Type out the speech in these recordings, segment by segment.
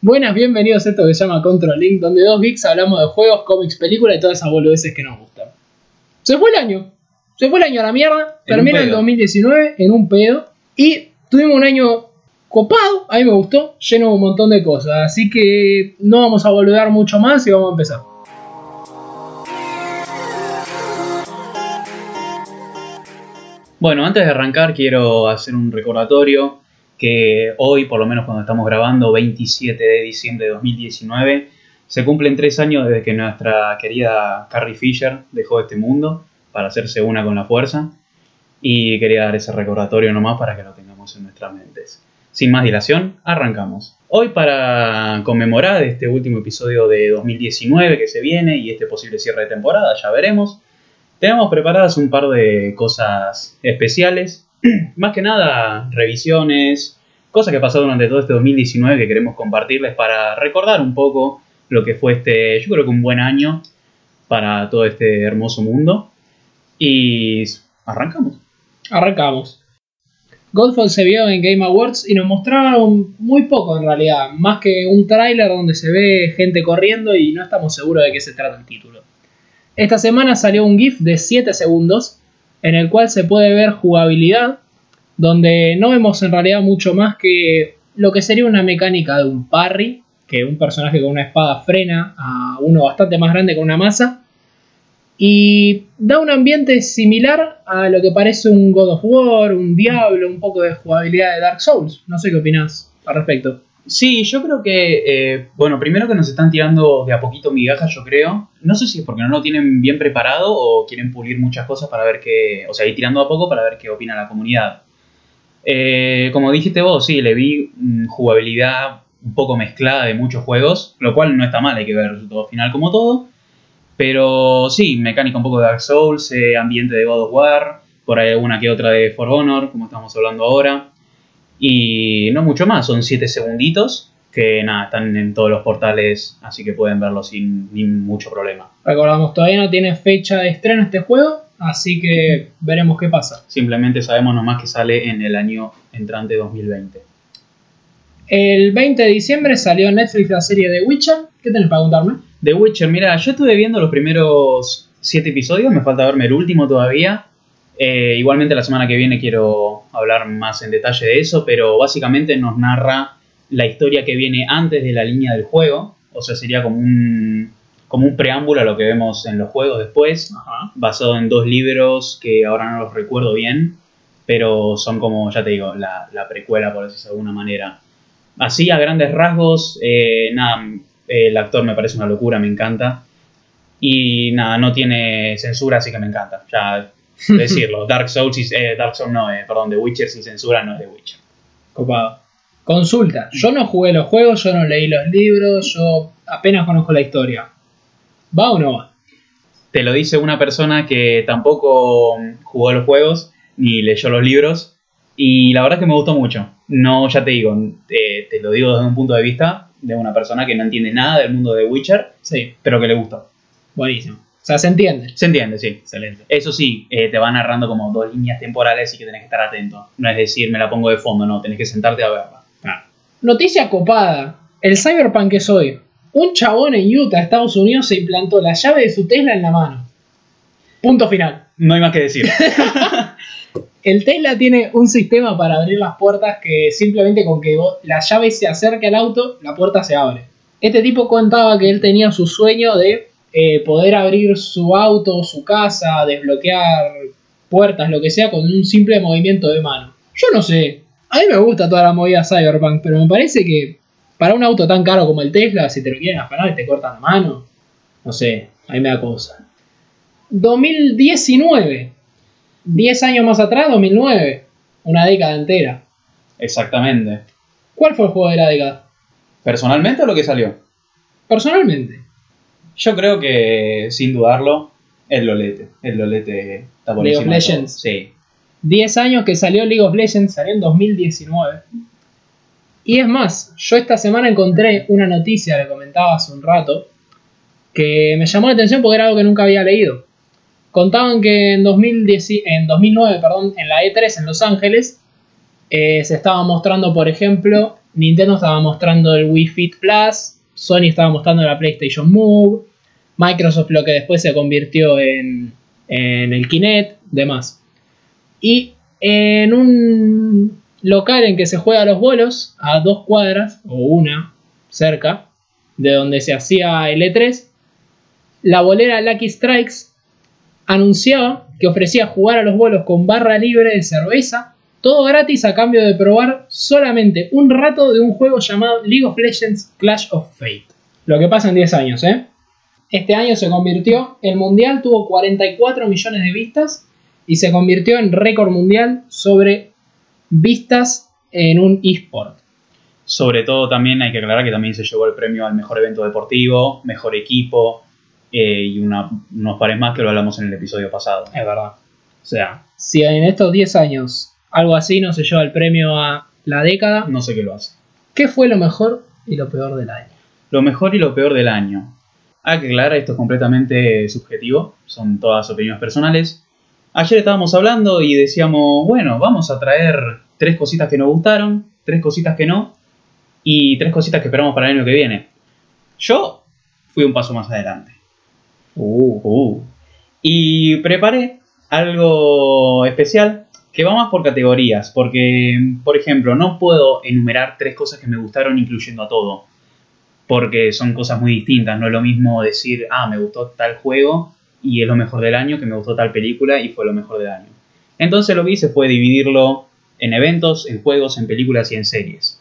Buenas, bienvenidos a esto que se llama Control Link, donde dos geeks hablamos de juegos, cómics, películas y todas esas boludeces que nos gustan. Se fue el año. Se fue el año a la mierda. En termina el pedo. 2019 en un pedo. Y tuvimos un año copado, a mí me gustó, lleno de un montón de cosas. Así que no vamos a boludear mucho más y vamos a empezar. Bueno, antes de arrancar quiero hacer un recordatorio que hoy, por lo menos cuando estamos grabando, 27 de diciembre de 2019, se cumplen tres años desde que nuestra querida Carrie Fisher dejó este mundo para hacerse una con la fuerza. Y quería dar ese recordatorio nomás para que lo tengamos en nuestras mentes. Sin más dilación, arrancamos. Hoy para conmemorar este último episodio de 2019 que se viene y este posible cierre de temporada, ya veremos, tenemos preparadas un par de cosas especiales. Más que nada, revisiones, cosas que pasaron durante todo este 2019 que queremos compartirles para recordar un poco lo que fue este, yo creo que un buen año para todo este hermoso mundo. Y arrancamos. Arrancamos. Godfall se vio en Game Awards y nos mostraron muy poco en realidad, más que un tráiler donde se ve gente corriendo y no estamos seguros de qué se trata el título. Esta semana salió un GIF de 7 segundos en el cual se puede ver jugabilidad, donde no vemos en realidad mucho más que lo que sería una mecánica de un parry, que un personaje con una espada frena a uno bastante más grande con una masa, y da un ambiente similar a lo que parece un God of War, un Diablo, un poco de jugabilidad de Dark Souls. No sé qué opinás al respecto. Sí, yo creo que, eh, bueno, primero que nos están tirando de a poquito migajas, yo creo. No sé si es porque no lo tienen bien preparado o quieren pulir muchas cosas para ver qué, o sea, ir tirando a poco para ver qué opina la comunidad. Eh, como dijiste vos, sí, le vi mm, jugabilidad un poco mezclada de muchos juegos, lo cual no está mal, hay que ver el resultado final como todo. Pero sí, mecánica un poco de Dark Souls, eh, ambiente de God of War, por ahí alguna que otra de For Honor, como estamos hablando ahora. Y no mucho más, son 7 segunditos que nada, están en todos los portales, así que pueden verlo sin mucho problema. Recordamos, todavía no tiene fecha de estreno este juego, así que veremos qué pasa. Simplemente sabemos nomás que sale en el año entrante 2020. El 20 de diciembre salió en Netflix la serie de Witcher. ¿Qué tenés para contarme? The Witcher, mira, yo estuve viendo los primeros 7 episodios, me falta verme el último todavía. Eh, igualmente la semana que viene quiero hablar más en detalle de eso, pero básicamente nos narra la historia que viene antes de la línea del juego, o sea, sería como un, como un preámbulo a lo que vemos en los juegos después, Ajá. basado en dos libros que ahora no los recuerdo bien, pero son como, ya te digo, la, la precuela, por decirlo de alguna manera. Así, a grandes rasgos, eh, nada, el actor me parece una locura, me encanta. Y nada, no tiene censura, así que me encanta. Ya decirlo, Dark Souls, y- eh, Dark Souls no, eh, perdón, The Witcher sin censura no es The Witcher. Copado. Consulta. Yo no jugué los juegos, yo no leí los libros, yo apenas conozco la historia. ¿Va o no va? Te lo dice una persona que tampoco jugó los juegos ni leyó los libros. Y la verdad es que me gustó mucho. No, ya te digo, eh, te lo digo desde un punto de vista de una persona que no entiende nada del mundo de Witcher, Sí, pero que le gustó. buenísimo. O sea, se entiende. Se entiende, sí. Excelente. Eso sí, eh, te va narrando como dos líneas temporales y que tenés que estar atento. No es decir, me la pongo de fondo, no, tenés que sentarte a verla. Noticia copada. El Cyberpunk es hoy. Un chabón en Utah, Estados Unidos, se implantó la llave de su Tesla en la mano. Punto final. No hay más que decir. El Tesla tiene un sistema para abrir las puertas que simplemente con que vos- la llave se acerque al auto, la puerta se abre. Este tipo contaba que él tenía su sueño de eh, poder abrir su auto, su casa, desbloquear puertas, lo que sea, con un simple movimiento de mano. Yo no sé, a mí me gusta toda la movida Cyberpunk, pero me parece que para un auto tan caro como el Tesla, si te lo quieren afanar y te cortan la mano, no sé, a mí me da cosa. 2019. 10 años más atrás, 2009. Una década entera. Exactamente. ¿Cuál fue el juego de la década? ¿Personalmente o lo que salió? Personalmente. Yo creo que, sin dudarlo, el Lolete. El Lolete está League of todo. Legends. Sí. 10 años que salió League of Legends, salió en 2019. Y es más, yo esta semana encontré una noticia, le comentaba hace un rato, que me llamó la atención porque era algo que nunca había leído. Contaban que en, 2010 en 2009, perdón, en la E3 en Los Ángeles, eh, se estaba mostrando, por ejemplo, Nintendo estaba mostrando el Wii Fit Plus, Sony estaba mostrando la PlayStation Move, Microsoft lo que después se convirtió en, en el Kinect, demás. Y en un local en que se juega los bolos, a dos cuadras, o una, cerca, de donde se hacía el E3, la bolera Lucky Strikes anunciaba que ofrecía jugar a los bolos con barra libre de cerveza, todo gratis a cambio de probar solamente un rato de un juego llamado League of Legends Clash of Fate. Lo que pasa en 10 años, ¿eh? Este año se convirtió, el mundial tuvo 44 millones de vistas y se convirtió en récord mundial sobre vistas en un eSport. Sobre todo también hay que aclarar que también se llevó el premio al mejor evento deportivo, mejor equipo eh, y una- unos pares más que lo hablamos en el episodio pasado. Es verdad. O sea, si en estos 10 años algo así no se lleva el premio a la década, No sé qué lo hace. ¿qué fue lo mejor y lo peor del año? Lo mejor y lo peor del año. Hay que aclarar, esto es completamente subjetivo, son todas opiniones personales. Ayer estábamos hablando y decíamos, bueno, vamos a traer tres cositas que nos gustaron, tres cositas que no, y tres cositas que esperamos para el año que viene. Yo fui un paso más adelante. Uh, uh. Y preparé algo especial que va más por categorías, porque, por ejemplo, no puedo enumerar tres cosas que me gustaron incluyendo a todo, porque son cosas muy distintas, no es lo mismo decir, ah, me gustó tal juego y es lo mejor del año, que me gustó tal película y fue lo mejor del año. Entonces lo que hice fue dividirlo en eventos, en juegos, en películas y en series.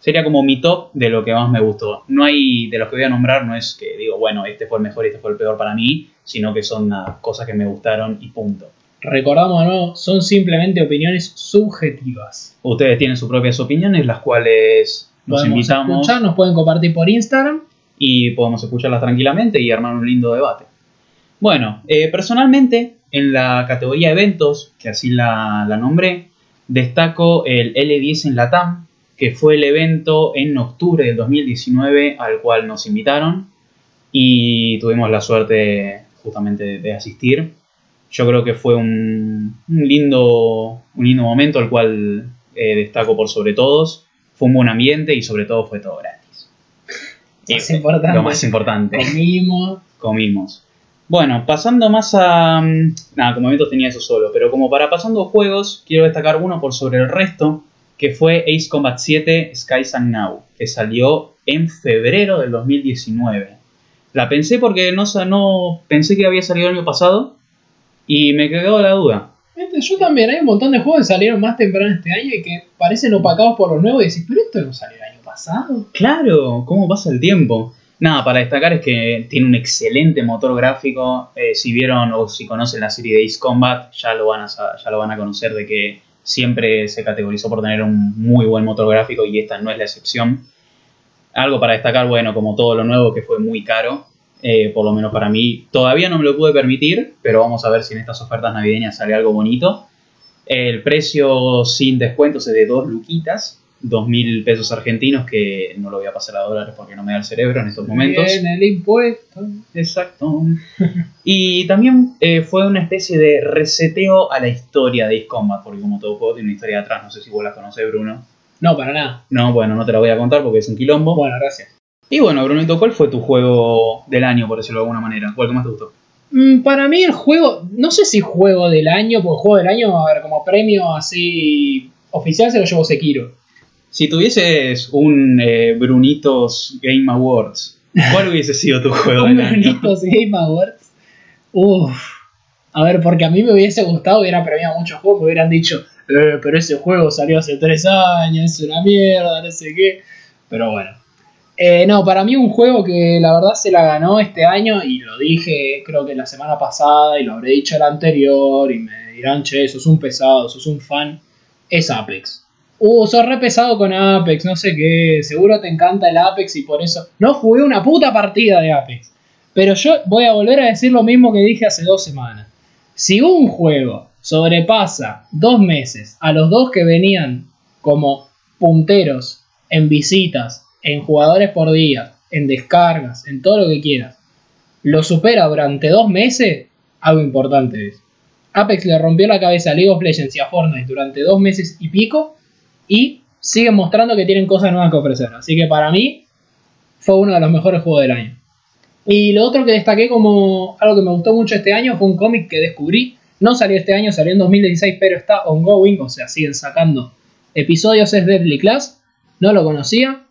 Sería como mi top de lo que más me gustó. No hay, de los que voy a nombrar, no es que digo, bueno, este fue el mejor y este fue el peor para mí, sino que son nada, cosas que me gustaron y punto. Recordamos, ¿no? Son simplemente opiniones subjetivas. Ustedes tienen sus propias opiniones, las cuales nos Podemos invitamos escuchar, nos pueden compartir por Instagram. y podemos escucharlas tranquilamente y armar un lindo debate. Bueno, eh, personalmente, en la categoría eventos, que así la, la nombré, destaco el L10 en Latam, que fue el evento en octubre del 2019 al cual nos invitaron y tuvimos la suerte justamente de, de asistir. Yo creo que fue un, un lindo, un lindo momento, el cual eh, destaco por sobre todos. Fue un buen ambiente y sobre todo fue todo gratis. Más Eh, importante. Lo más importante Comimos. comimos. Bueno, pasando más a... mm, Nada, como eventos tenía eso solo, pero como para pasando juegos, quiero destacar uno por sobre el resto, que fue Ace Combat 7 Skies and Now, que salió en febrero del 2019. La pensé porque no, no pensé que había salido el año pasado y me quedó la duda. Yo también, hay un montón de juegos que salieron más temprano este año y que parecen opacados por los nuevos y decís, pero esto no salió el año pasado. Claro, ¿cómo pasa el tiempo? Nada, para destacar es que tiene un excelente motor gráfico. eh, si vieron o si conocen la serie de Ace Combat, ya lo, van a, ya lo van a conocer de que siempre se categorizó por tener un muy buen motor gráfico y esta no es la excepción. Algo para destacar, bueno, como todo lo nuevo que fue muy caro, eh, por lo menos para mí. Todavía no me lo pude permitir, pero vamos a ver si en estas ofertas navideñas sale algo bonito. El precio sin descuentos es de 2 luquitas, 2.000 pesos argentinos, que no lo voy a pasar a dólares porque no me da el cerebro en estos momentos. Viene el impuesto. Exacto. Y también eh, fue una especie de reseteo a la historia de Ace Combat, porque como todo juego tiene una historia de atrás, no sé si vos la conocés, Bruno. No, para nada. No, bueno, no te la voy a contar porque es un quilombo. Bueno, gracias. Y bueno, Brunito, ¿cuál fue tu juego del año, por decirlo de alguna manera? ¿Cuál que más te gustó? Mm, Para mí el juego, no sé si juego del año, porque juego del año, a ver, como premio así oficial se lo llevó Sekiro. Si tuvieses un eh, Brunitos Game Awards, ¿cuál hubiese sido tu juego del año? Brunitos Game Awards. Uff. A ver, porque a mí me hubiese gustado, hubiera premiado muchos juegos, me hubieran dicho, eh, pero ese juego salió hace tres años, es una mierda, no sé qué. Pero bueno. Eh, no, para mí un juego que la verdad se la ganó este año, y lo dije creo que la semana pasada, y lo habré dicho el anterior, y me dirán, che, sos un pesado, sos un fan, es Apex. Uh, sos re pesado con Apex, no sé qué, seguro te encanta el Apex y por eso... No jugué una puta partida de Apex. Pero yo voy a volver a decir lo mismo que dije hace dos semanas. Si un juego sobrepasa dos meses a los dos que venían como punteros en visitas, en jugadores por día, en descargas, en todo lo que quieras, lo supera durante dos meses, algo importante es. Apex le rompió la cabeza a League of Legends y a Fortnite durante dos meses y pico y siguen mostrando que tienen cosas nuevas que ofrecer. Así que para mí fue uno de los mejores juegos del año. Y lo otro que destaqué como algo que me gustó mucho este año fue un cómic que descubrí. No salió este año, salió en 2016, pero está ongoing, o sea, siguen sacando episodios. Es Deadly Class. No lo conocía.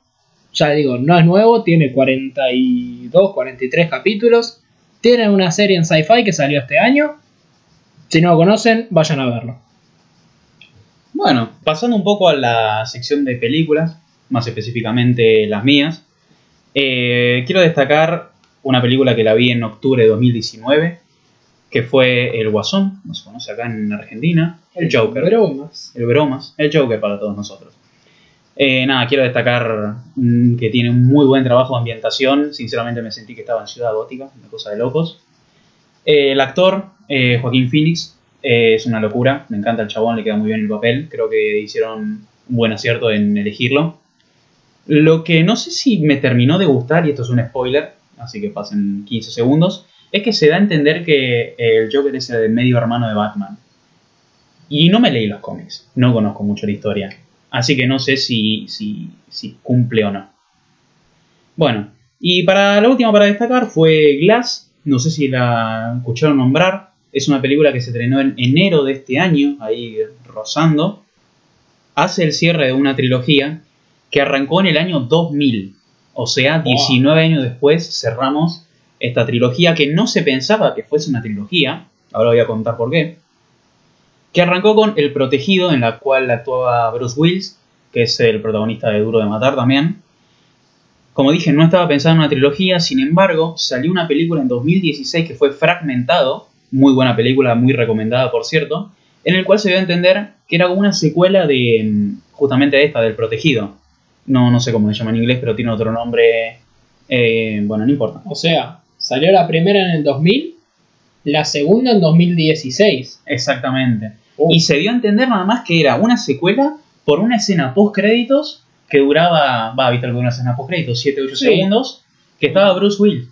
Ya digo, no es nuevo, tiene 42, 43 capítulos. Tiene una serie en sci-fi que salió este año. Si no lo conocen, vayan a verlo. Bueno, pasando un poco a la sección de películas, más específicamente las mías, eh, quiero destacar una película que la vi en octubre de 2019, que fue El Guasón, no se conoce acá en Argentina, El Joker. Bromas. El Bromas, el Joker para todos nosotros. Eh, nada, quiero destacar mm, que tiene un muy buen trabajo de ambientación. Sinceramente me sentí que estaba en Ciudad Gótica, una cosa de locos. Eh, el actor, eh, Joaquín Phoenix, es una locura. Me encanta el chabón, le queda muy bien el papel. Creo que hicieron un buen acierto en elegirlo. Lo que no sé si me terminó de gustar, y esto es un spoiler, así que pasen 15 segundos, es que se da a entender que el Joker es el medio hermano de Batman. Y no me leí los cómics, no conozco mucho la historia. Así que no sé si, si, si cumple o no. Bueno, y para la última para destacar fue Glass. No sé si la escucharon nombrar. Es una película que se estrenó en enero de este año, ahí rozando. Hace el cierre de una trilogía que arrancó en el año 2000. O sea, 19 años después cerramos esta trilogía que no se pensaba que fuese una trilogía. Ahora voy a contar por qué. Que arrancó con El Protegido, en la cual actuaba Bruce Willis, que es el protagonista de Duro de Matar también. Como dije, no estaba pensado en una trilogía, sin embargo, salió una película en 2016 que fue Fragmentado, muy buena película, muy recomendada por cierto, en el cual se dio a entender que era una secuela de mm, justamente esta, del Protegido. No, no sé cómo se llama en inglés, pero tiene otro nombre. eh, bueno, no importa. O sea, salió la primera en el 2000, la segunda en 2016. Exactamente. Uh. Y se dio a entender nada más que era una secuela por una escena post créditos que duraba, va, viste alguna escena post créditos, 7 8 Sí. segundos, que estaba Bruce Willis.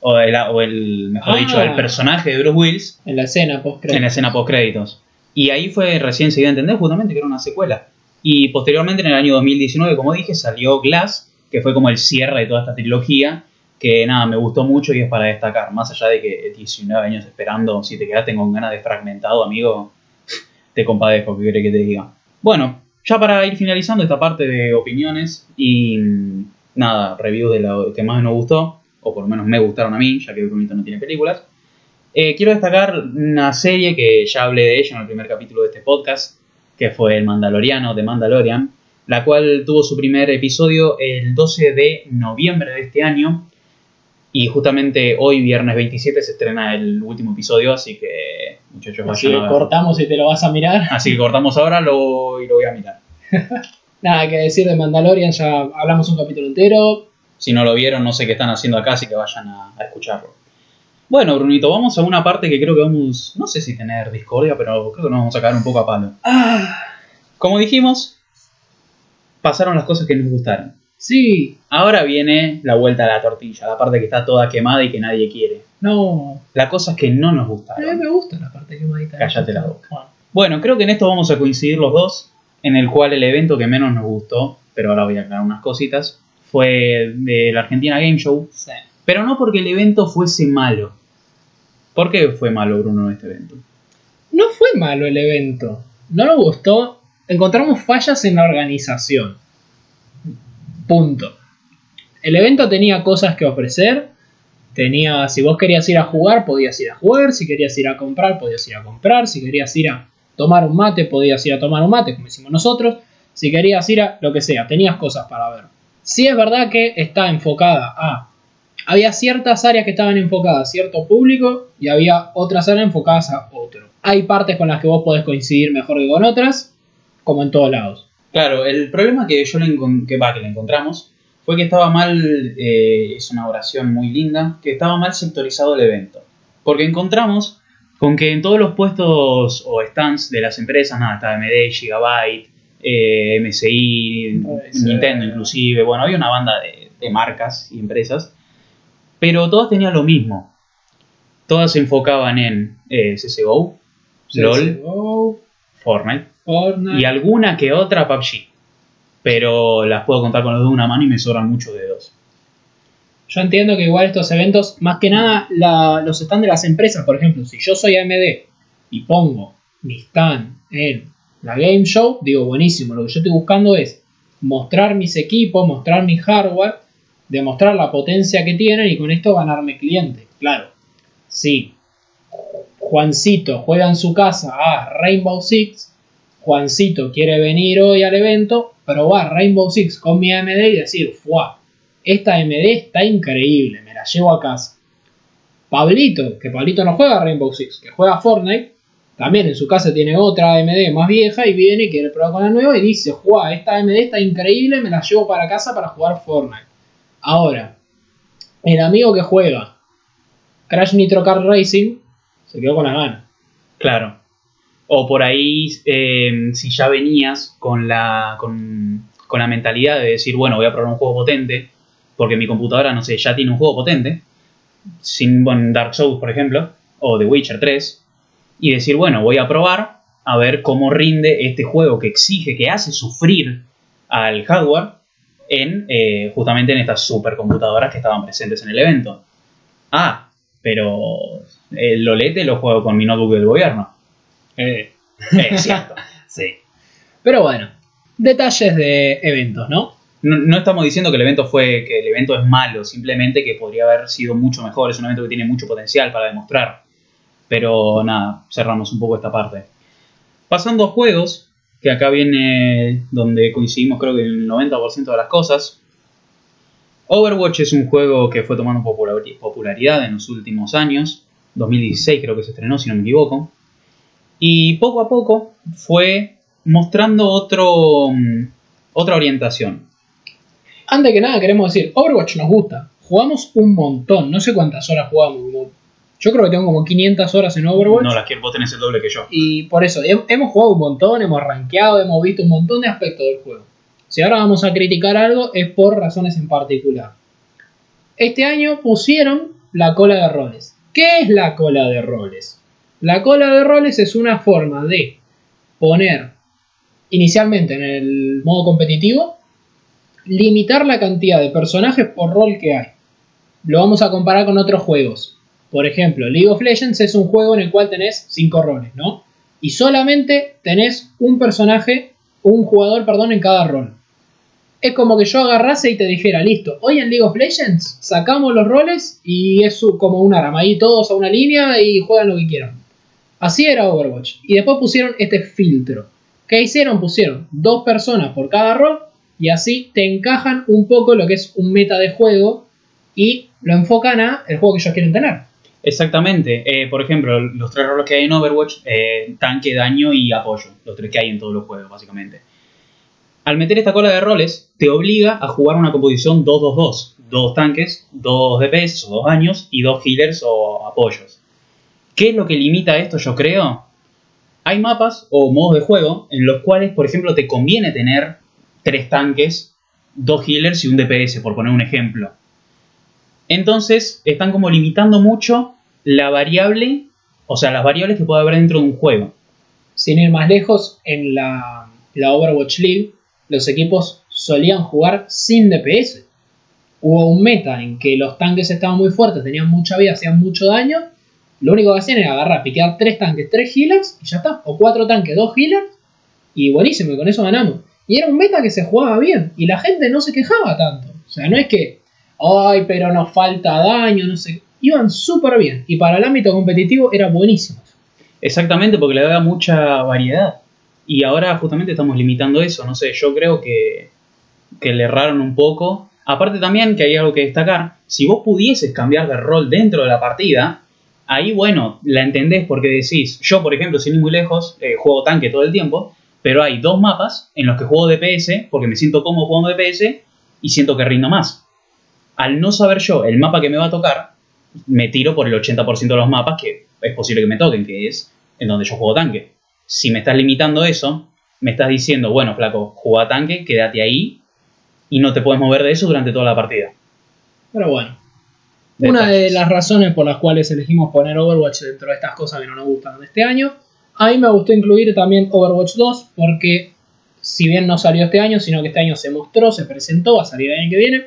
O el, o el mejor Ah. dicho, el personaje de Bruce Willis En la escena post en la escena post créditos. Y ahí fue recién se dio a entender justamente que era una secuela. Y posteriormente, en el año 2019, como dije, salió Glass, que fue como el cierre de toda esta trilogía, que nada, me gustó mucho y es para destacar. Más allá de que 19 años esperando, si te quedaste con ganas de fragmentado, amigo, te compadezco, ¿qué querés que te diga? Bueno, ya para ir finalizando esta parte de opiniones y nada, reviews de lo que más nos gustó, o por lo menos me gustaron a mí, ya que Brunito no tiene películas. Eh, quiero destacar una serie que ya hablé de ella en el primer capítulo de este podcast, que fue El Mandaloriano de Mandalorian, la cual tuvo su primer episodio el 12 de noviembre de este año. Y justamente hoy, viernes 27, se estrena el último episodio, así que muchachos Así vayan que a cortamos y te lo vas a mirar. Así que cortamos ahora lo, y lo voy a mirar. Nada que decir de Mandalorian, ya hablamos un capítulo entero. Si no lo vieron, no sé qué están haciendo acá, así que vayan a, a escucharlo. Bueno, Brunito, vamos a una parte que creo que vamos, no sé si tener discordia, pero creo que nos vamos a caer un poco a palo. Ah, Como dijimos, pasaron las cosas que nos gustaron. Sí, Ahora viene la vuelta a la tortilla, la parte que está toda quemada y que nadie quiere. no. Las cosas que no nos A mí me gusta la parte quemadita. Cállate la boca. Bueno, Bueno, creo que en esto vamos a coincidir los dos, en el cual el evento que menos nos gustó, pero ahora voy a aclarar unas cositas, fue de la Argentina Game Show, sí. pero no porque el evento fuese malo. ¿Por qué fue malo, Bruno, este evento? No fue malo el evento. No nos gustó. Encontramos fallas en la organización. Punto. El evento tenía cosas que ofrecer. Tenía, si vos querías ir a jugar, podías ir a jugar. Si querías ir a comprar, podías ir a comprar. Si querías ir a tomar un mate, podías ir a tomar un mate, como hicimos nosotros. Si querías ir a lo que sea, tenías cosas para ver. Sí es verdad que está enfocada a... Había ciertas áreas que estaban enfocadas a cierto público y había otras áreas enfocadas a otro. Hay partes con las que vos podés coincidir mejor que con otras, como en todos lados. Claro, el problema que yo le, que, que le encontramos fue que estaba mal, eh, es una oración muy linda, que estaba mal sectorizado el evento. Porque encontramos con que en todos los puestos o stands de las empresas, nada, estaba MD, Gigabyte, eh, MSI. Nintendo inclusive, bueno, había una banda de, de marcas y empresas, pero todas tenían lo mismo. Todas se enfocaban en eh, CSGO, LOL, CSGO, Fortnite Fortnite. y alguna que otra PUBG. pero las puedo contar con los dedos de una mano y me sobran muchos dedos. Yo entiendo que igual estos eventos, más que nada, la- los stands de las empresas, por ejemplo, si yo soy AMD y pongo mi stand en la Game Show, digo, buenísimo, lo que yo estoy buscando es mostrar mis equipos, mostrar mi hardware, demostrar la potencia que tienen y con esto ganarme clientes. Claro, si Juancito juega en su casa a Rainbow Six, Juancito quiere venir hoy al evento, probar Rainbow Six con mi AMD y decir, ¡fuah! Esta AMD está increíble, me la llevo a casa. Pablito, que Pablito no juega Rainbow Six, que juega Fortnite, también en su casa tiene otra AMD más vieja y viene y quiere probar con la nueva y dice, ¡Juá! Esta AMD está increíble, me la llevo para casa para jugar Fortnite. Ahora, el amigo que juega Crash Nitro Kart Racing se quedó con la gana. Claro. O por ahí, eh, si ya venías con la, con, con la mentalidad de decir, bueno, voy a probar un juego potente, porque mi computadora, no sé, ya tiene un juego potente, sin Dark Souls, por ejemplo, o The Witcher 3, y decir, bueno, voy a probar a ver cómo rinde este juego que exige, que hace sufrir al hardware en eh, justamente en estas supercomputadoras que estaban presentes en el evento. Ah, pero el Lolete lo juego con mi notebook del gobierno. Eh, Es cierto. sí. Pero bueno, detalles de eventos, ¿no? No, no estamos diciendo que el evento fue que el evento es malo, simplemente que podría haber sido mucho mejor. Es un evento que tiene mucho potencial para demostrar. Pero nada, cerramos un poco esta parte. Pasando a juegos, que acá viene donde coincidimos creo que el 90% de las cosas. Overwatch es un juego que fue tomando popular- popularidad en los últimos años. 2016 creo que se estrenó, si no me equivoco. Y poco a poco fue mostrando otro, mm, otra orientación. Antes que nada queremos decir, Overwatch nos gusta. Jugamos un montón, no sé cuántas horas jugamos. como- Yo creo que tengo como 500 horas en Overwatch. No las quiero, vos tenés el doble que yo. Y por eso, he- hemos jugado un montón, hemos rankeado, hemos visto un montón de aspectos del juego. Si ahora vamos a criticar algo es por razones en particular. Este año pusieron la cola de roles. ¿Qué es la cola de roles? La cola de roles es una forma de poner inicialmente en el modo competitivo, limitar la cantidad de personajes por rol que hay. Lo vamos a comparar con otros juegos. Por ejemplo, League of Legends es un juego en el cual tenés 5 roles, ¿no? Y solamente tenés un personaje, un jugador, perdón, en cada rol. Es como que yo agarrase y te dijera, listo, hoy en League of Legends sacamos los roles y es como un arma, ahí todos a una línea y juegan lo que quieran. Así era Overwatch. Y después pusieron este filtro. ¿Qué hicieron? Pusieron dos personas por cada rol y así te encajan un poco lo que es un meta de juego y lo enfocan a el juego que ellos quieren tener. Exactamente. Eh, por ejemplo, los tres roles que hay en Overwatch, eh, tanque, daño y apoyo. Los tres que hay en todos los juegos, básicamente. Al meter esta cola de roles, te obliga a jugar una composición 2-2-2. Dos tanques, dos DPS o dos daños y dos healers o apoyos. ¿Qué es lo que limita esto, yo creo? Hay mapas o modos de juego en los cuales, por ejemplo, te conviene tener tres tanques, dos healers y un DPS, por poner un ejemplo. Entonces, están como limitando mucho la variable, o sea, las variables que puede haber dentro de un juego. Sin ir más lejos, en la, la Overwatch League, los equipos solían jugar sin DPS. Hubo un meta en que los tanques estaban muy fuertes, tenían mucha vida, hacían mucho daño. Lo único que hacían era agarrar, piquear tres tanques, tres healers y ya está. O cuatro tanques, dos healers. Y buenísimo, y con eso ganamos. Y era un meta que se jugaba bien. Y la gente no se quejaba tanto. O sea, no es que, ay, pero nos falta daño, no sé. Iban súper bien. Y para el ámbito competitivo era buenísimo. Exactamente, porque le da mucha variedad. Y ahora justamente estamos limitando eso. No sé, yo creo que, que le erraron un poco. Aparte también que hay algo que destacar. Si vos pudieses cambiar de rol dentro de la partida, ahí bueno, la entendés porque decís, yo por ejemplo, sin ir muy lejos, eh, juego tanque todo el tiempo, pero hay dos mapas en los que juego DPS porque me siento cómodo jugando DPS y siento que rindo más. Al no saber yo el mapa que me va a tocar, me tiro por el 80% de los mapas que es posible que me toquen, que es en donde yo juego tanque. Si me estás limitando eso, me estás diciendo, bueno, flaco, juega tanque, quédate ahí y no te puedes mover de eso durante toda la partida. Pero bueno. Una de las razones por las cuales elegimos poner Overwatch dentro de estas cosas que no nos gustan de este año. A mí me gustó incluir también Overwatch 2 porque si bien no salió este año, sino que este año se mostró, se presentó, va a salir el año que viene.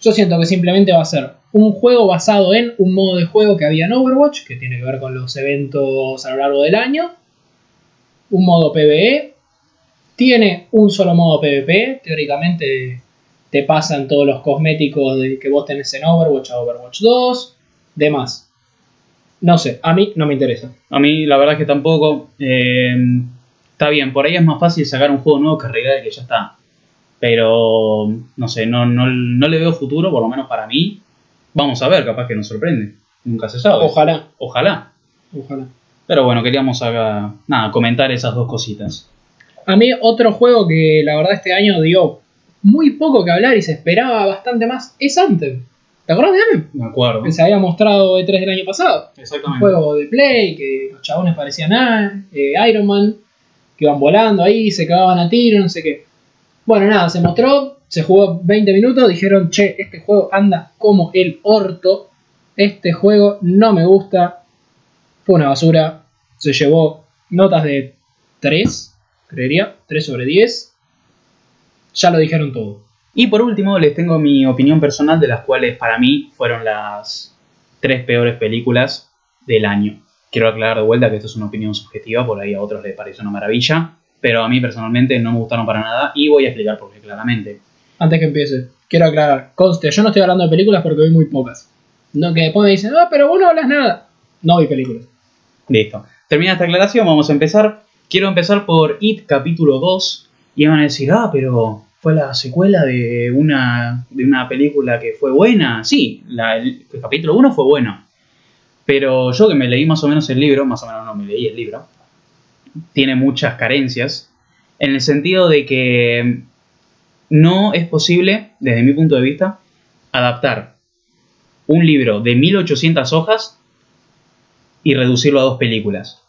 Yo siento que simplemente va a ser un juego basado en un modo de juego que había en Overwatch, que tiene que ver con los eventos a lo largo del año. Un modo PvE. Tiene un solo modo PvP. Teóricamente te pasan todos los cosméticos de- que vos tenés en Overwatch a Overwatch 2. Demás. No sé, a mí no me interesa. A mí la verdad es que tampoco. eh, está bien, por ahí es más fácil sacar un juego nuevo que arreglar el que ya está. Pero no sé, no, no, no le veo futuro, por lo menos para mí. Vamos a ver, capaz que nos sorprende. Nunca se sabe. Ojalá, Ojalá. ojalá. Pero bueno, queríamos haga- nada, comentar esas dos cositas. A mí otro juego que la verdad este año dio muy poco que hablar y se esperaba bastante más es Anthem. ¿Te acuerdas de Anthem? De acuerdo. Que se había mostrado E3 del año pasado. Un Exactamente. juego de Play, que los chabones parecían ah, eh, Iron Man, que iban volando ahí, se cagaban a tiro, no sé qué. Bueno, nada, se mostró, se jugó 20 minutos, dijeron, che, este juego anda como el orto, este juego no me gusta, fue una basura, se llevó notas de 3, creería, 3 sobre 10, ya lo dijeron todo. Y por último, les tengo mi opinión personal de las cuales para mí fueron las tres peores películas del año. Quiero aclarar de vuelta que esto es una opinión subjetiva, por ahí a otros les parece una maravilla, pero a mí personalmente no me gustaron para nada y voy a explicar por qué claramente. Antes que empiece, quiero aclarar, conste, yo no estoy hablando de películas porque vi muy pocas. No que después me dicen, ah, pero vos no hablas nada. No vi películas. Listo. Termina esta aclaración, vamos a empezar. Quiero empezar por It capítulo 2 y van a decir, ah, pero fue la secuela de una, de una película que fue buena. Sí, el, el capítulo 1 fue bueno. Pero yo que me leí más o menos el libro, más o menos no me leí el libro, tiene muchas carencias en el sentido de que no es posible, desde mi punto de vista, adaptar un libro de 1800 hojas y reducirlo a dos películas.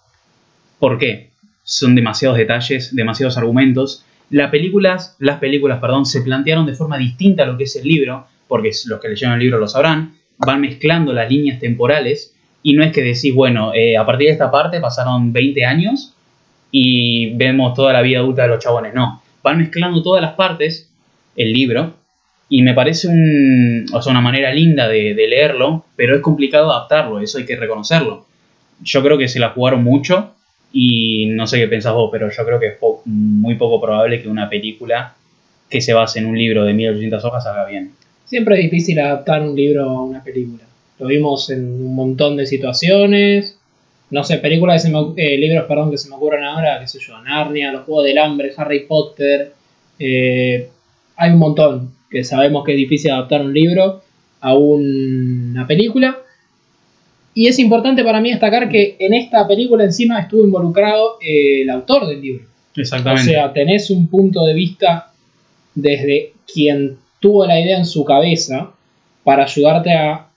¿Por qué? Son demasiados detalles, demasiados argumentos. Las películas, las películas, perdón, se plantearon de forma distinta a lo que es el libro, porque los que leyeron el libro lo sabrán, van mezclando las líneas temporales y no es que decís, bueno, eh, a partir de esta parte pasaron 20 años y vemos toda la vida adulta de los chabones. No, van mezclando todas las partes, el libro, y me parece un, o sea, una manera linda de, de leerlo, pero es complicado adaptarlo, eso hay que reconocerlo. Yo creo que se la jugaron mucho y no sé qué pensás vos, pero yo creo que es po- muy poco probable que una película que se base en un libro de 1800 hojas haga bien. Siempre es difícil adaptar un libro a una película. Lo vimos en un montón de situaciones. No sé, películas que se me, eh, libros perdón, que se me ocurren ahora, qué sé yo, Narnia, Los Juegos del Hambre, Harry Potter. eh, hay un montón que sabemos que es difícil adaptar un libro a un- una película. Y es importante para mí destacar que en esta película encima estuvo involucrado eh, el autor del libro. O Exactamente. sea, tenés un punto de vista desde quien tuvo la idea en su cabeza para ayudarte a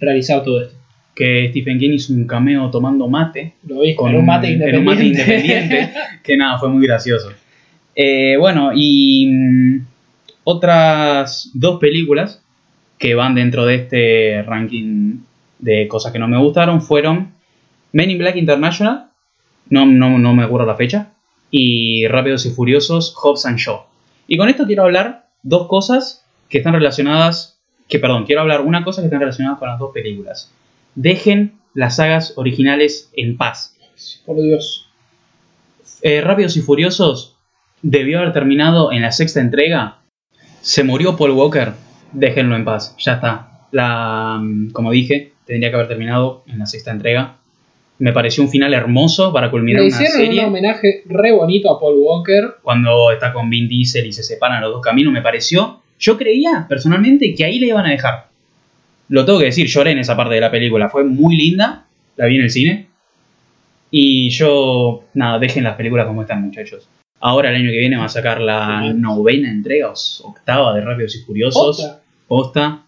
realizar todo esto. que Stephen King hizo un cameo tomando mate Lo viste con un mate en independiente. un mate independiente, que nada, fue muy gracioso. Eh, bueno, y mm, otras dos películas que van dentro de este ranking de cosas que no me gustaron fueron Men in Black International, no, no, no me acuerdo la fecha, y Rápidos y Furiosos, Hobbs and Shaw. Y con esto quiero hablar dos cosas que están relacionadas, que perdón, quiero hablar una cosa que están relacionadas con las dos películas. Dejen las sagas originales en paz. Por Dios. Eh, Rápidos y Furiosos debió haber terminado en la sexta entrega. Se murió Paul Walker. Déjenlo en paz. Ya está. La, mm, como dije, tendría que haber terminado en la sexta entrega. Me pareció un final hermoso para culminar Le una hicieron serie. un homenaje re bonito a Paul Walker. Cuando está con Vin Diesel y se separan los dos caminos, me pareció. Yo creía personalmente que ahí le iban a dejar. Lo tengo que decir, lloré en esa parte de la película. Fue muy linda. La vi en el cine. Y yo, nada, dejen las películas como están, muchachos. Ahora el año que viene va a sacar la novena entrega, octava de Rápidos y Furiosos. Otra. Posta.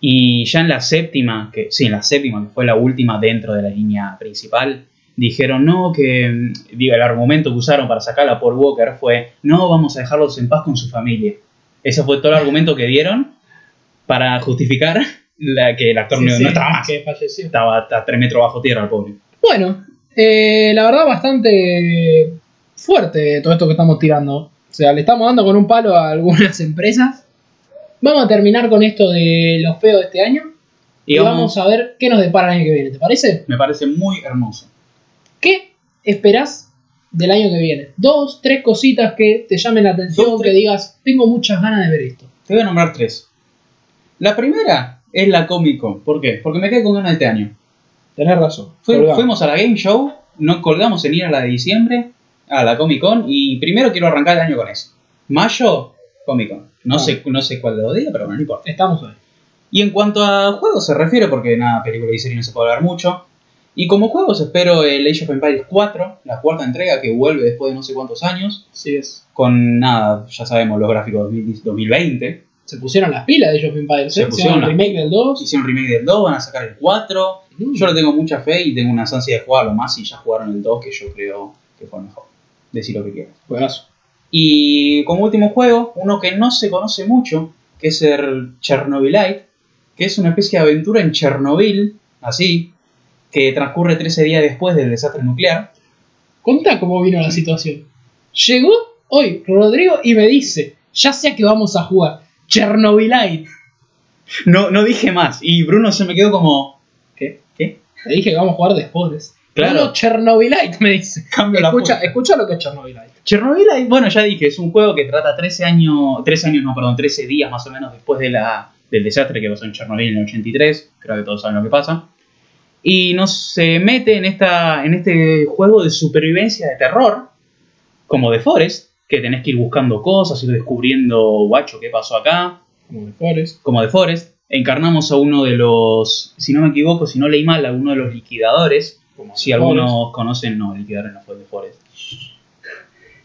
Y ya en la séptima, que sí, en la séptima, que fue la última dentro de la línea principal, dijeron no, que mm, digo, el argumento que usaron para sacar a Paul Walker fue no, vamos a dejarlos en paz con su familia. Ese fue todo el argumento que dieron para justificar la, que el actor Sí, no, sí, no estaba más. Que falleció. Estaba a tres metros bajo tierra el pobre. Bueno, eh, la verdad bastante fuerte todo esto que estamos tirando. sea, le estamos dando con un palo a algunas empresas. Vamos a terminar con esto de los feos de este año. Y, Y vamos, vamos, a ver qué nos depara el año que viene. ¿Te parece? me parece muy hermoso. ¿Qué esperás del año que viene? Dos, tres cositas que te llamen la atención, Dos, que digas, tengo muchas ganas de ver esto. Te voy a nombrar tres. La primera es la Comic Con. ¿Por qué? Porque me quedé con ganas este año. Tenés razón. Fuimos a la Game Show, nos colgamos en ir a la de diciembre, a la Comic Con, y primero quiero arrancar el año con eso. Mayo, Comic Con. No, Ah. sé, no sé cuál de los días, pero bueno, no importa. Estamos hoy. Y en cuanto a juegos se refiere, porque nada, película y serie no se puede hablar mucho. Y como juegos espero el Age of Empires 4, la cuarta entrega que vuelve después de no sé cuántos años, Sí es. con nada, ya sabemos los gráficos 2000 2020. Se pusieron las pilas de Age of Empires. Se ¿eh? pusieron Hicieron las- el remake del 2. Hicieron remake del 2, van a sacar el 4. Mm. Yo le tengo mucha fe y tengo unas ansias de jugarlo más si ya jugaron el 2, que yo creo que fue el mejor. Decir lo que quieras. Juegazo. Y como último juego, uno que no se conoce mucho, que es el Chernobylite, que es una especie de aventura en Chernobyl, así, que transcurre 13 días después del desastre nuclear. Contá cómo vino la situación. Llegó hoy Rodrigo y me dice, ya sé a qué vamos a jugar. Chernobylite. No, no dije más, y Bruno se me quedó como... ¿Qué? ¿Qué? Le dije que vamos a jugar de Spores. Claro. No, no, Chernobylite me dice. Cambio la Escucha, apuesta. escucha lo que es Chernobylite. Chernobylite, bueno, ya dije, es un juego que trata 13 años, 13 años, no, perdón, 13 días más o menos después de la, del desastre que pasó en Chernobyl en el 83, creo que todos saben lo que pasa. Y nos se mete en, esta, en este juego de supervivencia de terror, como de Forest, que tenés que ir buscando cosas, ir descubriendo, guacho, qué pasó acá, Como de Forest. como de Forest. Encarnamos a uno de los, si no me equivoco, si no leí mal, a uno de los liquidadores, Como si algunos conocen, no, el liquidador no fue de Forest.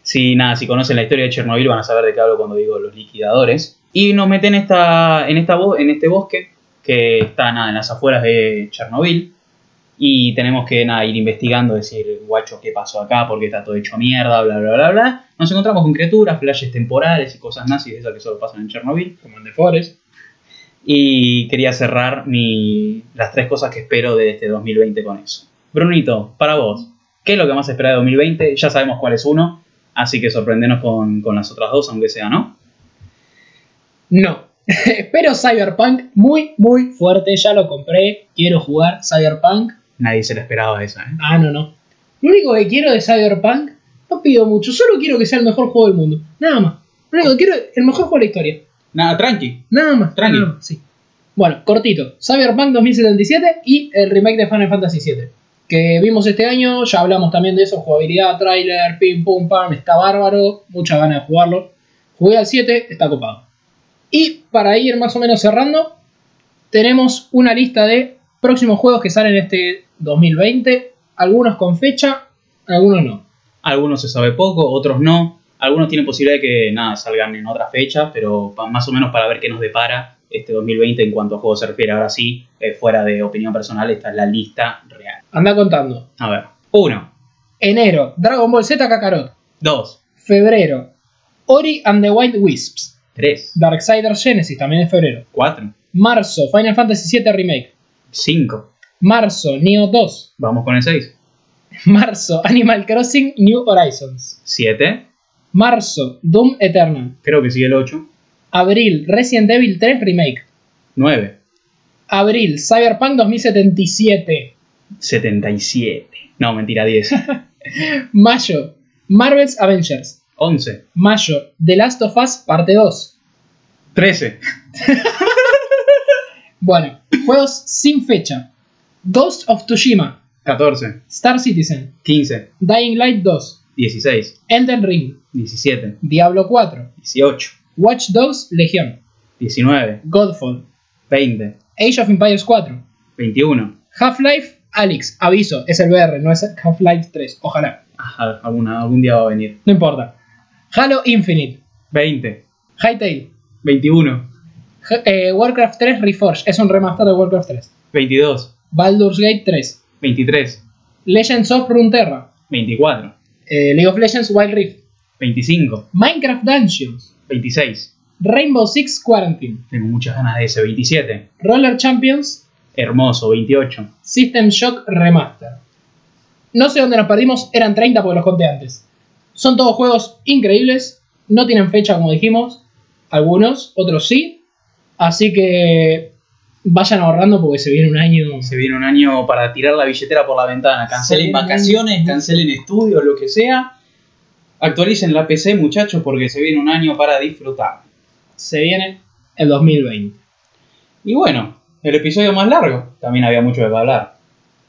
Si nada, si conocen la historia de Chernobyl van a saber de qué hablo cuando digo los liquidadores. Y nos meten en esta, en esta en este bosque que está nada, en las afueras de Chernobyl. Y tenemos que nada, ir investigando, decir, guacho, qué pasó acá, porque está todo hecho mierda, bla bla bla bla. Nos encontramos con criaturas, flashes temporales y cosas nazis de esas que solo pasan en Chernobyl. Como el de Forest. Y quería cerrar mi, las tres cosas que espero de este 2020 con eso. Brunito, para vos, ¿qué es lo que más esperas de 2020? Ya sabemos cuál es uno, así que sorprendenos con, con las otras dos, aunque sea, ¿no? No. Espero Cyberpunk muy, muy fuerte. Ya lo compré. Quiero jugar Cyberpunk. Nadie se lo esperaba esa, ¿eh? Ah, no, no. Lo único que quiero de Cyberpunk, no pido mucho. Solo quiero que sea el mejor juego del mundo. Nada más. Lo único que quiero es el mejor juego de la historia. Nada, tranqui. Nada más. Tranqui. nada más, sí. Bueno, cortito. Cyberpunk 2077 y el remake de Final Fantasy VII. Que vimos este año, ya hablamos también de eso. Jugabilidad, trailer, pim pum pam, está bárbaro. Muchas ganas de jugarlo. Jugué al 7, está copado. Y para ir más o menos cerrando, tenemos una lista de próximos juegos que salen este 2020. Algunos con fecha, algunos no. Algunos se sabe poco, otros no. Algunos tienen posibilidad de que nada, salgan en otra fecha, pero más o menos para ver qué nos depara este 2020 en cuanto a juegos se refiere. Ahora sí, eh, fuera de opinión personal, esta es la lista. Anda contando. A ver. Uno, Enero, Dragon Ball Z Kakarot. dos, Febrero, Ori and the Wild Wisps. tres, Darksiders Genesis, también es febrero. cuatro, Marzo, Final Fantasy VII Remake. cinco. Marzo, Neo 2. Vamos con el seis. Marzo, Animal Crossing New Horizons. Siete. Marzo, Doom Eternal. Creo que sigue el ocho. Abril, Resident Evil 3 Remake. Nueve. Abril, Cyberpunk 2077. 77. No, mentira, 10. Mayo, Marvel's Avengers. 11. Mayo, The Last of Us Parte 2. 13. Bueno, juegos sin fecha. Ghost of Tsushima. 14. Star Citizen. 15. Dying Light 2. 16. Elden Ring. 17. Diablo 4. 18. Watch Dogs Legion. 19. Godfall. 20. Age of Empires 4. 21. Half-Life Alyx. Aviso, es el VR, no es Half-Life 3. Ojalá. Ajá, alguna, algún día va a venir. No importa. Halo Infinite. 20. Hytale. 21. H- eh, Warcraft 3 Reforged. Es un remaster de Warcraft 3. 22. Baldur's Gate 3. 23. Legends of Runeterra. 24. eh, League of Legends Wild Rift. 25. Minecraft Dungeons. 26. Rainbow Six Quarantine. Tengo muchas ganas de ese. 27. Roller Champions. Hermoso. 28. System Shock Remaster. No sé dónde nos perdimos, eran 30 porque los conté antes. Son todos juegos increíbles. No tienen fecha, como dijimos. Algunos, otros sí. Así que vayan ahorrando porque se viene un año. Se viene un año para tirar la billetera por la ventana. Cancelen vacaciones, cancelen estudios, lo que sea. Actualicen la PC, muchachos, porque se viene un año para disfrutar. Se viene el 2020. Y bueno, el episodio más largo. También había mucho de qué hablar.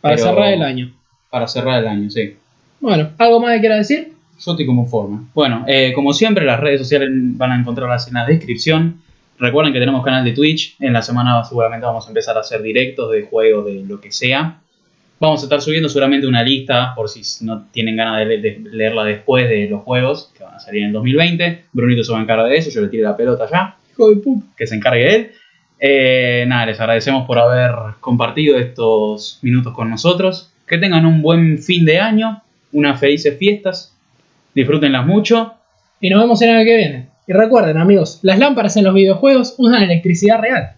Para Pero- cerrar el año. Para cerrar el año, sí. Bueno, ¿algo más que quiera decir? Yo estoy como forma. Bueno, eh, como siempre, las redes sociales van a encontrarlas en la descripción. Recuerden que tenemos canal de Twitch. En la semana seguramente vamos a empezar a hacer directos de juegos, de lo que sea. Vamos a estar subiendo seguramente una lista, por si no tienen ganas de, le- de leerla después de los juegos que van a salir en el 2020. Brunito se va a encargar de eso, yo le tiro la pelota ya, Hijo de puta. que se encargue él. Eh, nada, les agradecemos por haber compartido estos minutos con nosotros. Que tengan un buen fin de año, unas felices fiestas. Disfrútenlas mucho. Y nos vemos el año que viene. Y recuerden, amigos, las lámparas en los videojuegos usan electricidad real.